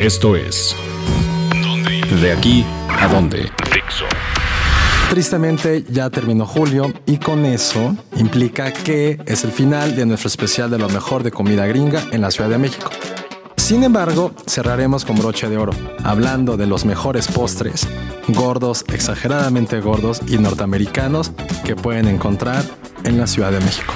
Esto es De aquí a dónde. Tristemente ya terminó julio y con eso implica que es el final de nuestro especial de lo mejor de comida gringa en la Ciudad de México. Sin embargo, cerraremos con broche de oro, hablando de los mejores postres, gordos, exageradamente gordos y norteamericanos que pueden encontrar en la Ciudad de México.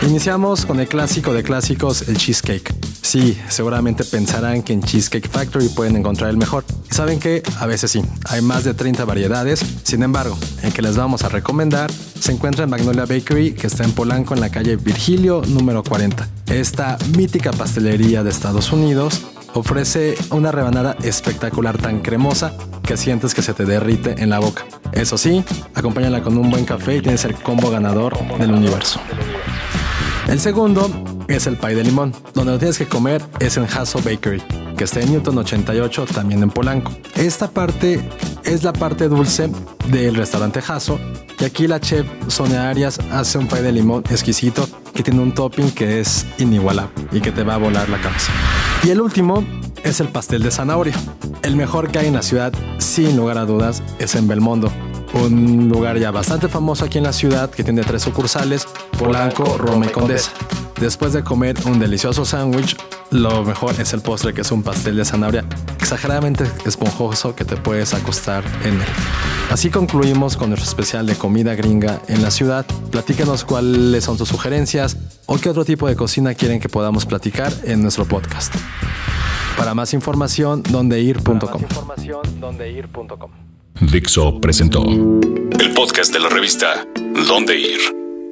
Iniciamos con el clásico de clásicos, el cheesecake. Sí, seguramente pensarán que en Cheesecake Factory pueden encontrar el mejor. Saben que a veces sí, hay más de 30 variedades. Sin embargo, el que les vamos a recomendar se encuentra en Magnolia Bakery, que está en Polanco, en la calle Virgilio número 40. Esta mítica pastelería de Estados Unidos ofrece una rebanada espectacular tan cremosa que sientes que se te derrite en la boca. Eso sí, acompáñala con un buen café y tienes el combo ganador del universo. El segundo es el pie de limón. Donde lo tienes que comer es en Hasso Bakery, que está en Newton 88, también en Polanco. Esta parte es la parte dulce del restaurante Hasso. Y aquí la chef Sonia Arias hace un pie de limón exquisito que tiene un topping que es inigualable y que te va a volar la cabeza. Y el último es el pastel de zanahoria. El mejor que hay en la ciudad, sin lugar a dudas, es en Belmondo un lugar ya bastante famoso aquí en la ciudad que tiene tres sucursales, Polanco, Roma y Condesa. Después de comer un delicioso sándwich, lo mejor es el postre que es un pastel de zanahoria exageradamente esponjoso que te puedes acostar en él. Así concluimos con nuestro especial de comida gringa en la ciudad. Platícanos cuáles son tus sugerencias o qué otro tipo de cocina quieren que podamos platicar en nuestro podcast. Para más información, dondeir.com. Dixo presentó el podcast de la revista Dónde Ir.